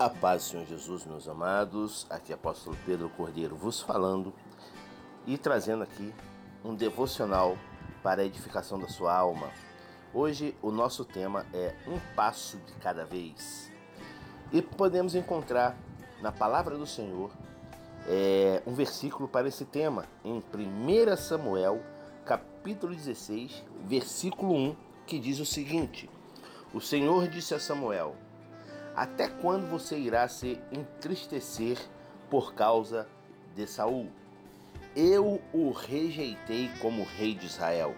A paz do Senhor Jesus, meus amados. Aqui é apóstolo Pedro Cordeiro vos falando e trazendo aqui um devocional para a edificação da sua alma. Hoje o nosso tema é um passo de cada vez. E podemos encontrar na palavra do Senhor é, um versículo para esse tema em 1 Samuel, capítulo 16, versículo 1, que diz o seguinte: O Senhor disse a Samuel: até quando você irá se entristecer por causa de Saul? Eu o rejeitei como rei de Israel.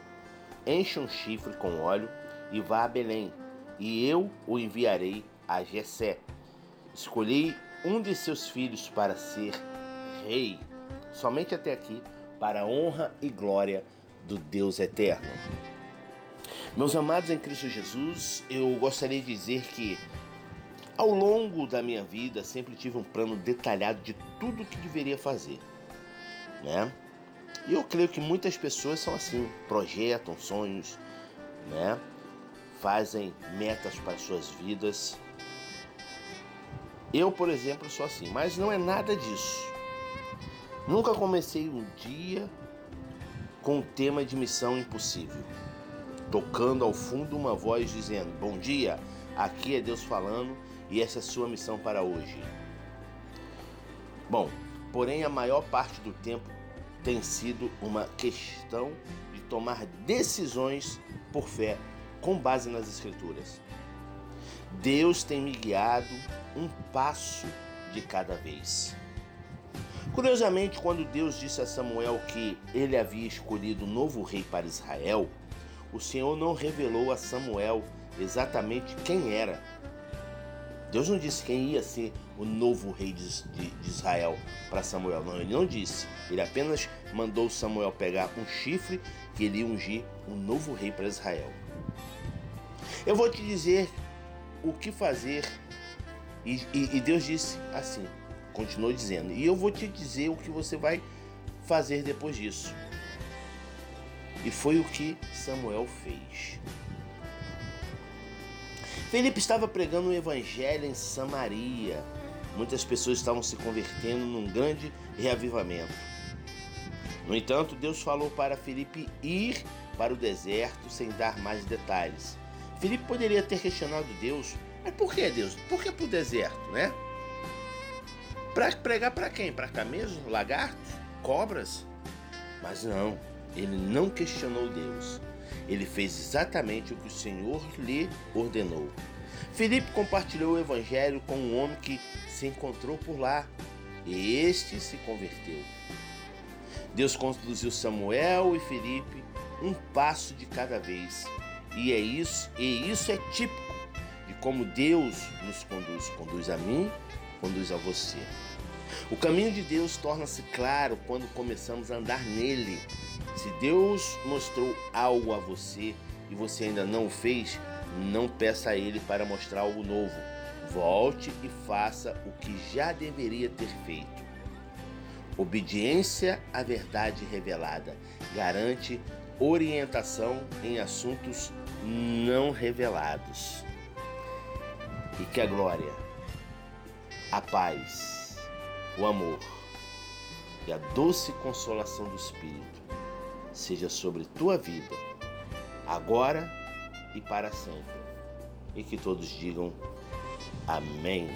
Enche um chifre com óleo e vá a Belém, e eu o enviarei a Jessé. Escolhi um de seus filhos para ser rei, somente até aqui, para a honra e glória do Deus eterno. Meus amados em Cristo Jesus, eu gostaria de dizer que ao longo da minha vida, sempre tive um plano detalhado de tudo o que deveria fazer, né? E eu creio que muitas pessoas são assim, projetam sonhos, né? Fazem metas para suas vidas. Eu, por exemplo, sou assim, mas não é nada disso. Nunca comecei um dia com o tema de missão impossível, tocando ao fundo uma voz dizendo: Bom dia, aqui é Deus falando e essa é sua missão para hoje. Bom, porém a maior parte do tempo tem sido uma questão de tomar decisões por fé com base nas Escrituras. Deus tem me guiado um passo de cada vez. Curiosamente, quando Deus disse a Samuel que ele havia escolhido um novo rei para Israel, o Senhor não revelou a Samuel exatamente quem era Deus não disse quem ia ser o novo rei de, de, de Israel para Samuel. Não, ele não disse. Ele apenas mandou Samuel pegar um chifre que ele ia ungir um novo rei para Israel. Eu vou te dizer o que fazer. E, e, e Deus disse assim, continuou dizendo. E eu vou te dizer o que você vai fazer depois disso. E foi o que Samuel fez. Felipe estava pregando o evangelho em Samaria. Muitas pessoas estavam se convertendo num grande reavivamento. No entanto, Deus falou para Felipe ir para o deserto sem dar mais detalhes. Felipe poderia ter questionado Deus, mas por que Deus? Por que para o deserto, né? Para pregar para quem? Para camelos, lagartos, cobras? Mas não, ele não questionou Deus. Ele fez exatamente o que o Senhor lhe ordenou. Filipe compartilhou o evangelho com um homem que se encontrou por lá e este se converteu. Deus conduziu Samuel e Filipe um passo de cada vez. E é isso, e isso é típico de como Deus nos conduz, conduz a mim, conduz a você. O caminho de Deus torna-se claro quando começamos a andar nele. Se Deus mostrou algo a você e você ainda não o fez, não peça a Ele para mostrar algo novo. Volte e faça o que já deveria ter feito. Obediência à verdade revelada garante orientação em assuntos não revelados. E que a glória, a paz, o amor e a doce consolação do Espírito seja sobre tua vida, agora e para sempre. E que todos digam amém.